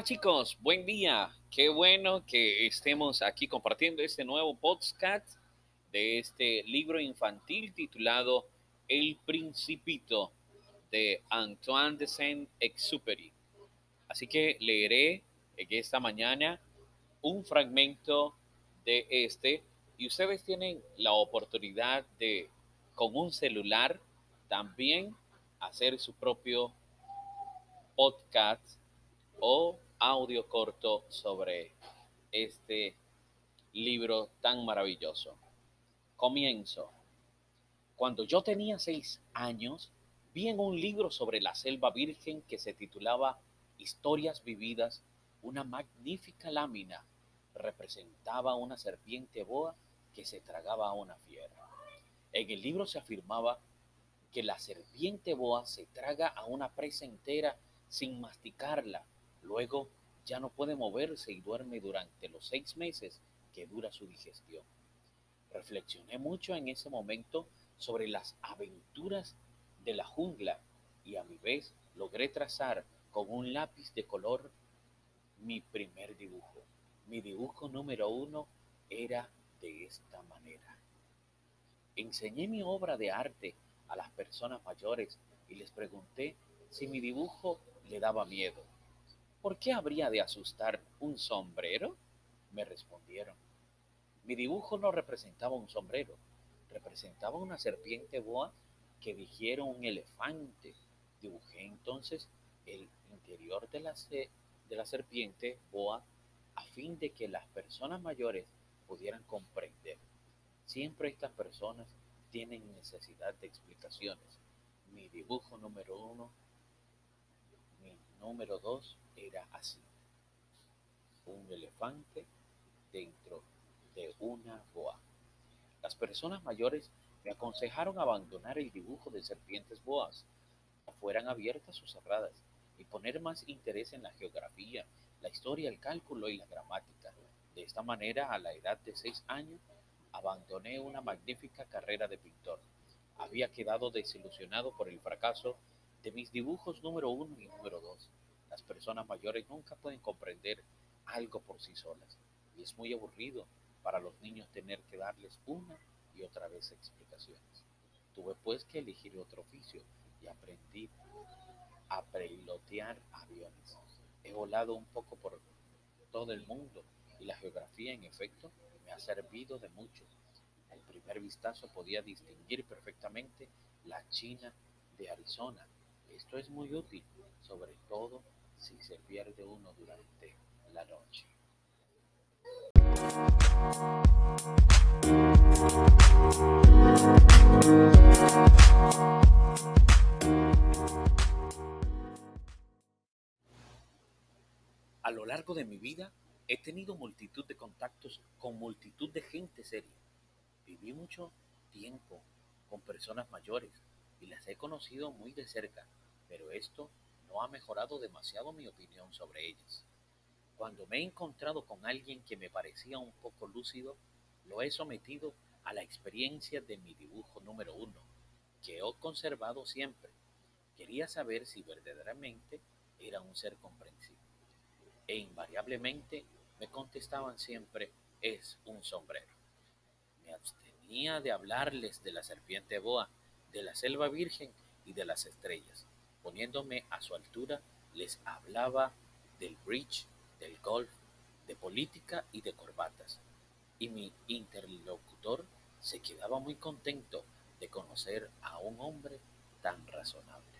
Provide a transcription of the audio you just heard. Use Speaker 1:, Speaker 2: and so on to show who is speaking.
Speaker 1: chicos, buen día. Qué bueno que estemos aquí compartiendo este nuevo podcast de este libro infantil titulado El Principito de Antoine de Saint-Exupéry. Así que leeré esta mañana un fragmento de este y ustedes tienen la oportunidad de con un celular también hacer su propio podcast o audio corto sobre este libro tan maravilloso. Comienzo. Cuando yo tenía seis años, vi en un libro sobre la selva virgen que se titulaba Historias vividas, una magnífica lámina representaba una serpiente boa que se tragaba a una fiera. En el libro se afirmaba que la serpiente boa se traga a una presa entera sin masticarla. Luego ya no puede moverse y duerme durante los seis meses que dura su digestión. Reflexioné mucho en ese momento sobre las aventuras de la jungla y a mi vez logré trazar con un lápiz de color mi primer dibujo. Mi dibujo número uno era de esta manera. Enseñé mi obra de arte a las personas mayores y les pregunté si mi dibujo le daba miedo. ¿Por qué habría de asustar un sombrero? Me respondieron. Mi dibujo no representaba un sombrero, representaba una serpiente boa que digiera un elefante. Dibujé entonces el interior de la, de la serpiente boa a fin de que las personas mayores pudieran comprender. Siempre estas personas tienen necesidad de explicaciones. Mi dibujo número uno, número dos era así. Un elefante dentro de una boa. Las personas mayores me aconsejaron abandonar el dibujo de serpientes boas, fueran abiertas o cerradas, y poner más interés en la geografía, la historia, el cálculo y la gramática. De esta manera, a la edad de seis años, abandoné una magnífica carrera de pintor. Había quedado desilusionado por el fracaso de mis dibujos número uno y número dos. Las personas mayores nunca pueden comprender algo por sí solas y es muy aburrido para los niños tener que darles una y otra vez explicaciones. Tuve pues que elegir otro oficio y aprendí a pilotear aviones. He volado un poco por todo el mundo y la geografía en efecto me ha servido de mucho. Al primer vistazo podía distinguir perfectamente la China de Arizona. Esto es muy útil, sobre todo si se pierde uno durante la noche. A lo largo de mi vida he tenido multitud de contactos con multitud de gente seria. Viví mucho tiempo con personas mayores y las he conocido muy de cerca, pero esto no ha mejorado demasiado mi opinión sobre ellas. Cuando me he encontrado con alguien que me parecía un poco lúcido, lo he sometido a la experiencia de mi dibujo número uno, que he conservado siempre. Quería saber si verdaderamente era un ser comprensivo. E invariablemente me contestaban siempre, es un sombrero. Me abstenía de hablarles de la serpiente boa, de la selva virgen y de las estrellas. Poniéndome a su altura, les hablaba del bridge del golf, de política y de corbatas. Y mi interlocutor se quedaba muy contento de conocer a un hombre tan razonable.